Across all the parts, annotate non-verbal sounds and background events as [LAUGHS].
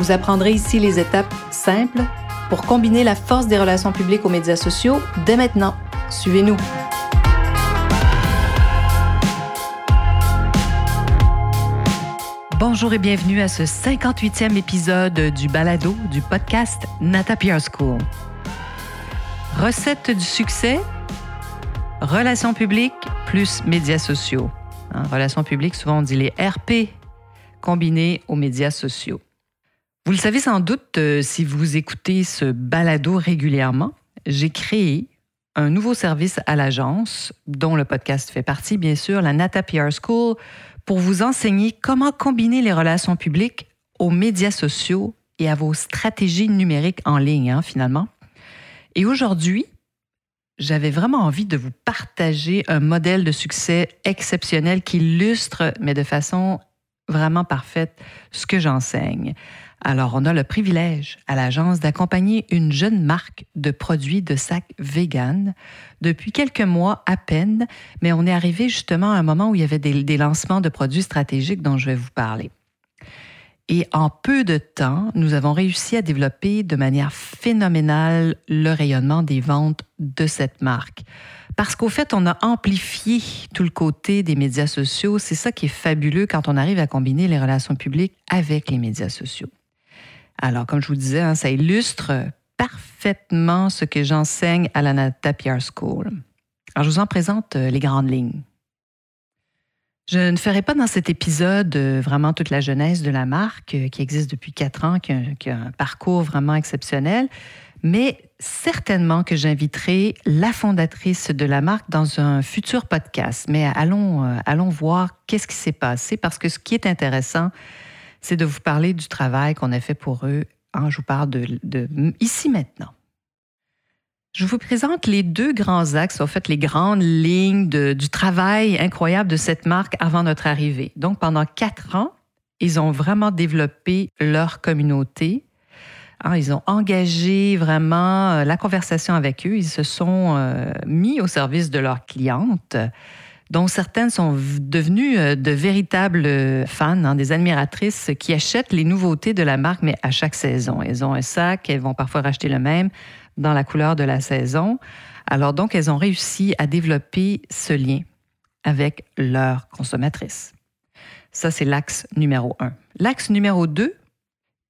Vous apprendrez ici les étapes simples pour combiner la force des relations publiques aux médias sociaux dès maintenant. Suivez-nous. Bonjour et bienvenue à ce 58e épisode du balado du podcast Nata PR School. Recette du succès, relations publiques plus médias sociaux. Hein, relations publiques, souvent on dit les RP combinés aux médias sociaux. Vous le savez sans doute euh, si vous écoutez ce balado régulièrement, j'ai créé un nouveau service à l'agence, dont le podcast fait partie, bien sûr, la Nata PR School, pour vous enseigner comment combiner les relations publiques aux médias sociaux et à vos stratégies numériques en ligne, hein, finalement. Et aujourd'hui, j'avais vraiment envie de vous partager un modèle de succès exceptionnel qui illustre, mais de façon vraiment parfaite, ce que j'enseigne. Alors, on a le privilège à l'agence d'accompagner une jeune marque de produits de sacs vegan depuis quelques mois à peine, mais on est arrivé justement à un moment où il y avait des, lancements de produits stratégiques dont je vais vous parler. Et en peu de temps, nous avons réussi à développer de manière phénoménale le rayonnement des ventes de cette marque. Parce qu'au fait, on a amplifié tout le côté des médias sociaux. C'est ça qui est fabuleux quand on arrive à combiner les relations publiques avec les médias sociaux. Alors, comme je vous disais, hein, ça illustre parfaitement ce que j'enseigne à la Nata School. Alors, je vous en présente euh, les grandes lignes. Je ne ferai pas dans cet épisode euh, vraiment toute la jeunesse de la marque euh, qui existe depuis quatre ans, qui a, un parcours vraiment exceptionnel, mais certainement que j'inviterai la fondatrice de la marque dans un futur podcast. Mais allons, allons voir qu'est-ce qui s'est passé parce que ce qui est intéressant, c'est de vous parler du travail qu'on a fait pour eux. Hein, je vous parle de, ici maintenant. Je vous présente les deux grands axes, en fait les grandes lignes du travail incroyable de cette marque avant notre arrivée. Donc pendant quatre ans, ils ont vraiment développé leur communauté. Hein, ils ont engagé vraiment euh, la conversation avec eux. Ils se sont euh, mis au service de leurs clientes dont certaines sont devenues euh, de véritables euh, fans, hein, des admiratrices qui achètent les nouveautés de la marque, mais à chaque saison. Elles ont un sac, elles vont parfois racheter le même dans la couleur de la saison. Alors donc, elles ont réussi à développer ce lien avec leurs consommatrices. Ça, c'est l'axe numéro un. L'axe numéro deux,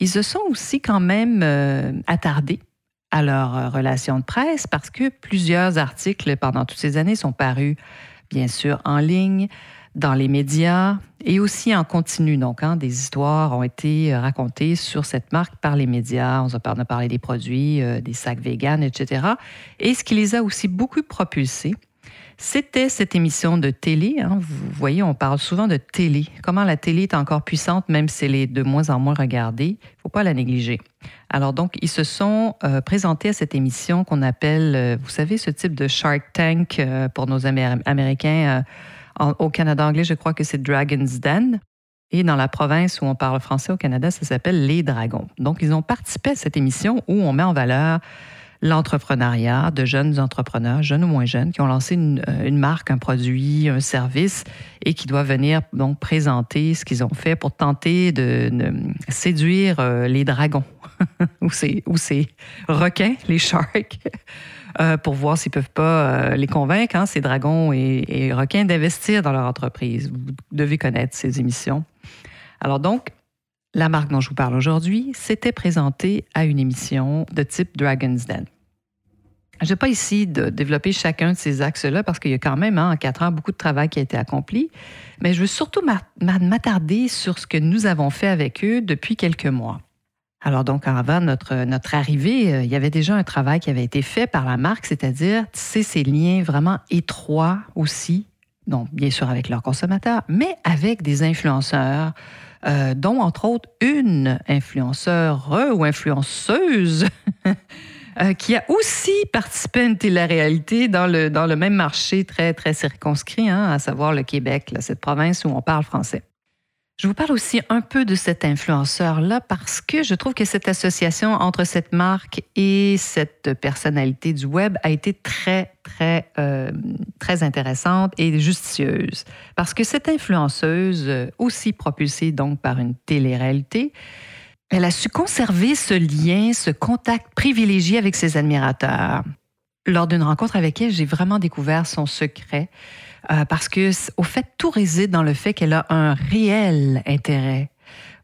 ils se sont aussi quand même euh, attardés à leur relation de presse parce que plusieurs articles pendant toutes ces années sont parus bien sûr en ligne, dans les médias et aussi en continu. Donc, hein, des histoires ont été racontées sur cette marque par les médias. On a parlé des produits, euh, des sacs vegan, etc. Et ce qui les a aussi beaucoup propulsés, c'était cette émission de télé. Hein. Vous voyez, on parle souvent de télé. Comment la télé est encore puissante, même si elle est de moins en moins regardée? Il ne faut pas la négliger. Alors donc, ils se sont euh, présentés à cette émission qu'on appelle, euh, vous savez, ce type de Shark Tank euh, pour nos Américains. au Canada anglais, je crois que c'est Dragon's Den. Et dans la province où on parle français au Canada, ça s'appelle Les Dragons. Donc, ils ont participé à cette émission où on met en valeur l'entrepreneuriat de jeunes entrepreneurs, jeunes ou moins jeunes, qui ont lancé euh, une, marque, un produit, un service et qui doivent venir donc présenter ce qu'ils ont fait pour tenter de, séduire euh, les dragons [LAUGHS] ou, ces, ou ces requins, les sharks. [LAUGHS] Euh, pour voir s'ils ne peuvent pas les convaincre, hein, ces dragons et, et requins, d'investir dans leur entreprise. Vous devez connaître ces émissions. Alors donc, la marque dont je vous parle aujourd'hui s'était présentée à une émission de type Dragon's Den. Je n'ai pas ici de développer chacun de ces axes-là parce qu'il y a quand même, hein, en quatre ans, beaucoup de travail qui a été accompli. Mais je veux surtout m'attarder sur ce que nous avons fait avec eux depuis quelques mois. Alors donc, avant notre, arrivée, euh, il y avait déjà un travail qui avait été fait par la marque, c'est-à-dire tisser ces liens vraiment étroits aussi, donc bien sûr avec leurs consommateurs, mais avec des influenceurs, euh, dont entre autres une influenceur ou influenceuse [LAUGHS] euh, qui a aussi participé à une télé-réalité dans le, même marché très, très circonscrit, hein, à savoir le Québec, cette province où on parle français. Je vous parle aussi un peu de cet influenceur-là parce que je trouve que cette association entre cette marque et cette personnalité du web a été très, très, euh, très intéressante et justicieuse. Parce que cette influenceuse, aussi propulsée donc par une télé-réalité, elle a su conserver ce lien, ce contact privilégié avec ses admirateurs. Lors d'une rencontre avec elle, j'ai vraiment découvert son secret euh, parce que, au fait, tout réside dans le fait qu'elle a un réel intérêt,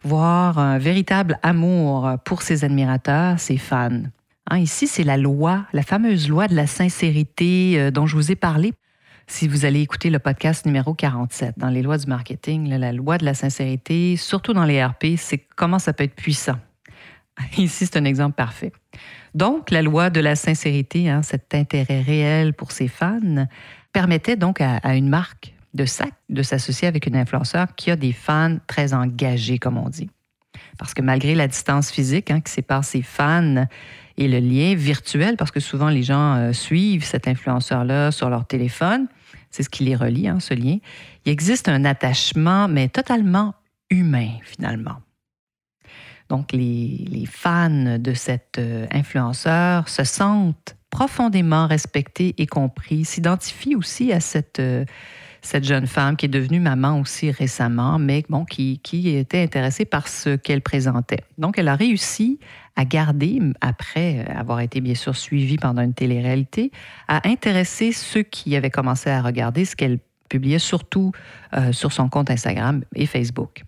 voire un véritable amour pour ses admirateurs, ses fans. Hein, ici, c'est la loi, la fameuse loi de la sincérité euh, dont je vous ai parlé. Si vous allez écouter le podcast numéro 47, dans les lois du marketing, la loi de la sincérité, surtout dans les RP, c'est comment ça peut être puissant. [LAUGHS] Ici, c'est un exemple parfait. Donc, la loi de la sincérité, hein, cet intérêt réel pour ses fans, permettait donc à, une marque de sac de s'associer avec une influenceur qui a des fans très engagés, comme on dit. Parce que malgré la distance physique hein, qui sépare ses fans et le lien virtuel, parce que souvent les gens euh, suivent cet influenceur-là sur leur téléphone, c'est ce qui les relie, hein, ce lien, il existe un attachement, mais totalement humain finalement. Donc les, fans de cet euh, influenceur se sentent profondément respecté et compris, s'identifie aussi à cette, euh, cette jeune femme qui est devenue maman aussi récemment, mais bon, qui, était intéressée par ce qu'elle présentait. Donc, elle a réussi à garder, après avoir été bien sûr suivie pendant une télé-réalité, à intéresser ceux qui avaient commencé à regarder ce qu'elle publiait, surtout euh, sur son compte Instagram et Facebook.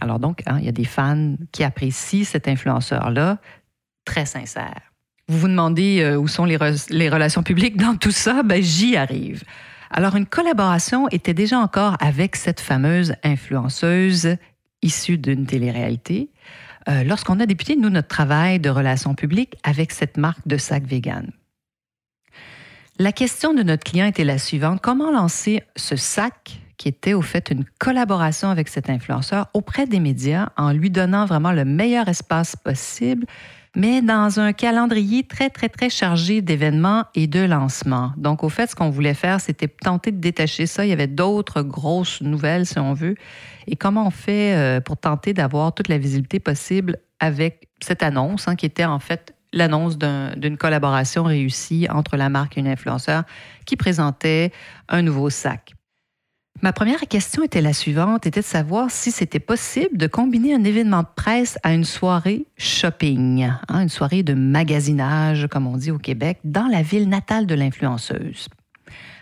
Alors donc, hein, il y a des fans qui apprécient cet influenceur-là, très sincère. Vous vous demandez euh, où sont les, relations publiques dans tout ça? Ben, j'y arrive. Alors, une collaboration était déjà encore avec cette fameuse influenceuse issue d'une télé-réalité. Euh, lorsqu'on a débuté, nous, notre travail de relations publiques avec cette marque de sac vegan. La question de notre client était la suivante. Comment lancer ce sac qui était au fait une collaboration avec cet influenceur auprès des médias en lui donnant vraiment le meilleur espace possible mais dans un calendrier très, très, très chargé d'événements et de lancements. Donc, au fait, ce qu'on voulait faire, c'était tenter de détacher ça. Il y avait d'autres grosses nouvelles, si on veut. Et comment on fait euh, pour tenter d'avoir toute la visibilité possible avec cette annonce, hein, qui était en fait l'annonce d'une collaboration réussie entre la marque et une influenceur qui présentait un nouveau sac? Ma première question était la suivante, était de savoir si c'était possible de combiner un événement de presse à une soirée shopping, hein, une soirée de magasinage, comme on dit au Québec, dans la ville natale de l'influenceuse.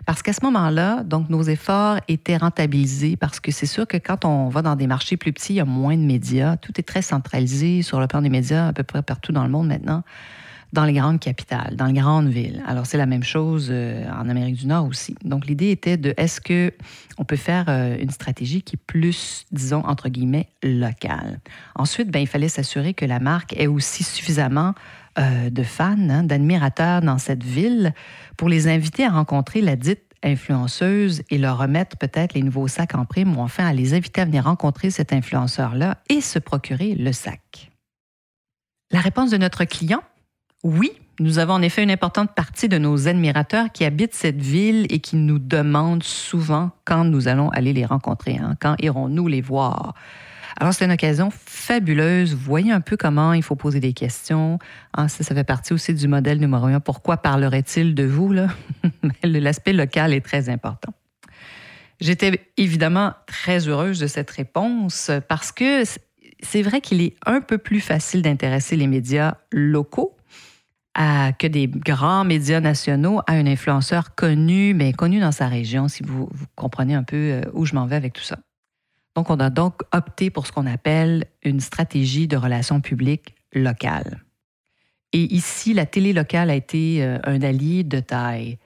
Parce qu'à ce moment-là, donc nos efforts étaient rentabilisés parce que c'est sûr que quand on va dans des marchés plus petits, il y a moins de médias. Tout est très centralisé sur le plan des médias à peu près partout dans le monde maintenant dans les grandes capitales, dans les grandes villes. Alors, c'est la même chose euh, en Amérique du Nord aussi. Donc, l'idée était de est-ce que on peut faire euh, une stratégie qui est plus, disons, entre guillemets, locale? Ensuite, ben, il fallait s'assurer que la marque ait aussi suffisamment euh, de fans, hein, d'admirateurs dans cette ville pour les inviter à rencontrer la dite influenceuse et leur remettre peut-être les nouveaux sacs en prime ou enfin à les inviter à venir rencontrer cet influenceur-là et se procurer le sac. La réponse de notre client, oui, nous avons en effet une importante partie de nos admirateurs qui habitent cette ville et qui nous demandent souvent quand nous allons aller les rencontrer, hein, quand irons-nous les voir. Alors, c'est une occasion fabuleuse. Voyez un peu comment il faut poser des questions. Ah, ça, ça fait partie aussi du modèle numéro un. Pourquoi parlerait-il de vous? [LAUGHS] L'aspect local est très important. J'étais évidemment très heureuse de cette réponse parce que c'est vrai qu'il est un peu plus facile d'intéresser les médias locaux que des grands médias nationaux à un influenceur connu, mais connu dans sa région, si vous, comprenez un peu euh, où je m'en vais avec tout ça. Donc, on a donc opté pour ce qu'on appelle une stratégie de relations publiques locales. Et ici, la télé locale a été euh, un allié de taille.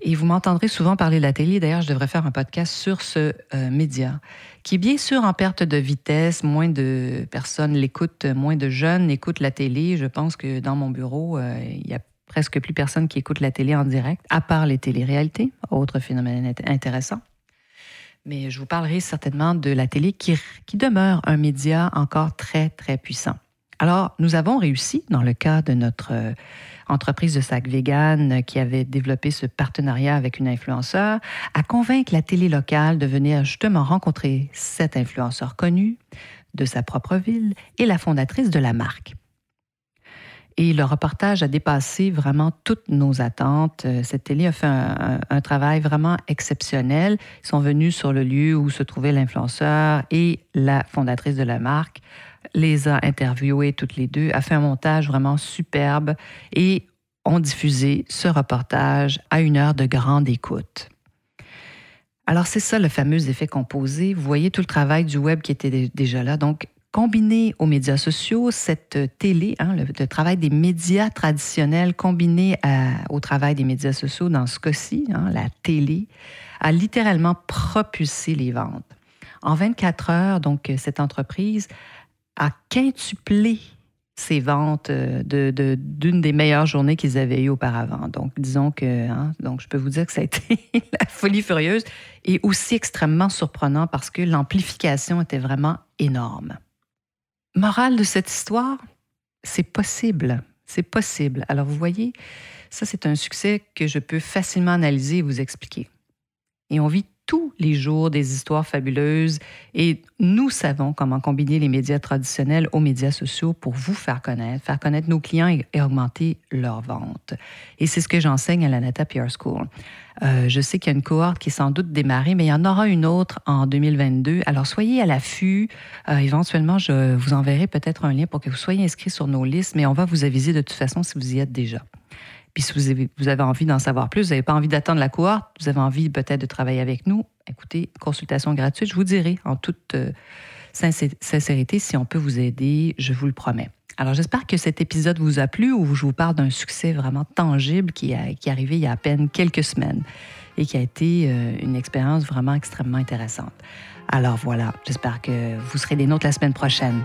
Et vous m'entendrez souvent parler de la télé. D'ailleurs, je devrais faire un podcast sur ce euh, média, qui est bien sûr en perte de vitesse. Moins de personnes l'écoutent, moins de jeunes écoutent la télé. Je pense que dans mon bureau, euh, il y a presque plus personne qui écoute la télé en direct, à part les téléréalités, autre phénomène intéressant. mais je vous parlerai certainement de la télé qui demeure un média encore très, très puissant. Alors, nous avons réussi, dans le cas de notre euh, entreprise de sac vegan qui avait développé ce partenariat avec une influenceur, à convaincre la télé locale de venir justement rencontrer cet influenceur connu de sa propre ville et la fondatrice de la marque. Et le reportage a dépassé vraiment toutes nos attentes. Euh, cette télé a fait un, travail vraiment exceptionnel. Ils sont venus sur le lieu où se trouvait l'influenceur et la fondatrice de la marque, les a interviewés toutes les deux, a fait un montage vraiment superbe et ont diffusé ce reportage à une heure de grande écoute. Alors c'est ça le fameux effet composé. Vous voyez tout le travail du web qui était déjà là. Donc combiné aux médias sociaux, cette télé, hein, le, travail des médias traditionnels combiné au travail des médias sociaux, dans ce cas-ci, hein, la télé, a littéralement propulsé les ventes. En 24 heures, donc, cette entreprise a quintuplé ses ventes euh, d'une de, des meilleures journées qu'ils avaient eues auparavant. Donc, disons que, hein, donc je peux vous dire que ça a été [LAUGHS] la folie furieuse et aussi extrêmement surprenant parce que l'amplification était vraiment énorme. Morale de cette histoire, c'est possible. C'est possible. Alors, vous voyez, ça, c'est un succès que je peux facilement analyser et vous expliquer. Et on vit tous les jours des histoires fabuleuses et nous savons comment combiner les médias traditionnels aux médias sociaux pour vous faire connaître, faire connaître nos clients et, augmenter leurs ventes. Et c'est ce que j'enseigne à la Nata PR School. Euh, je sais qu'il y a une cohorte qui est sans doute démarrée, mais il y en aura une autre en 2022. Alors soyez à l'affût. Euh, éventuellement, je vous enverrai peut-être un lien pour que vous soyez inscrit sur nos listes, mais on va vous aviser de toute façon si vous y êtes déjà. Puis si vous avez, envie d'en savoir plus, vous n'avez pas envie d'attendre la cohorte, vous avez envie peut-être de travailler avec nous, écoutez, consultation gratuite, je vous dirai en toute euh, sincérité si on peut vous aider, je vous le promets. Alors j'espère que cet épisode vous a plu où je vous parle d'un succès vraiment tangible qui, qui est arrivé il y a à peine quelques semaines et qui a été euh, une expérience vraiment extrêmement intéressante. Alors voilà, j'espère que vous serez des nôtres la semaine prochaine.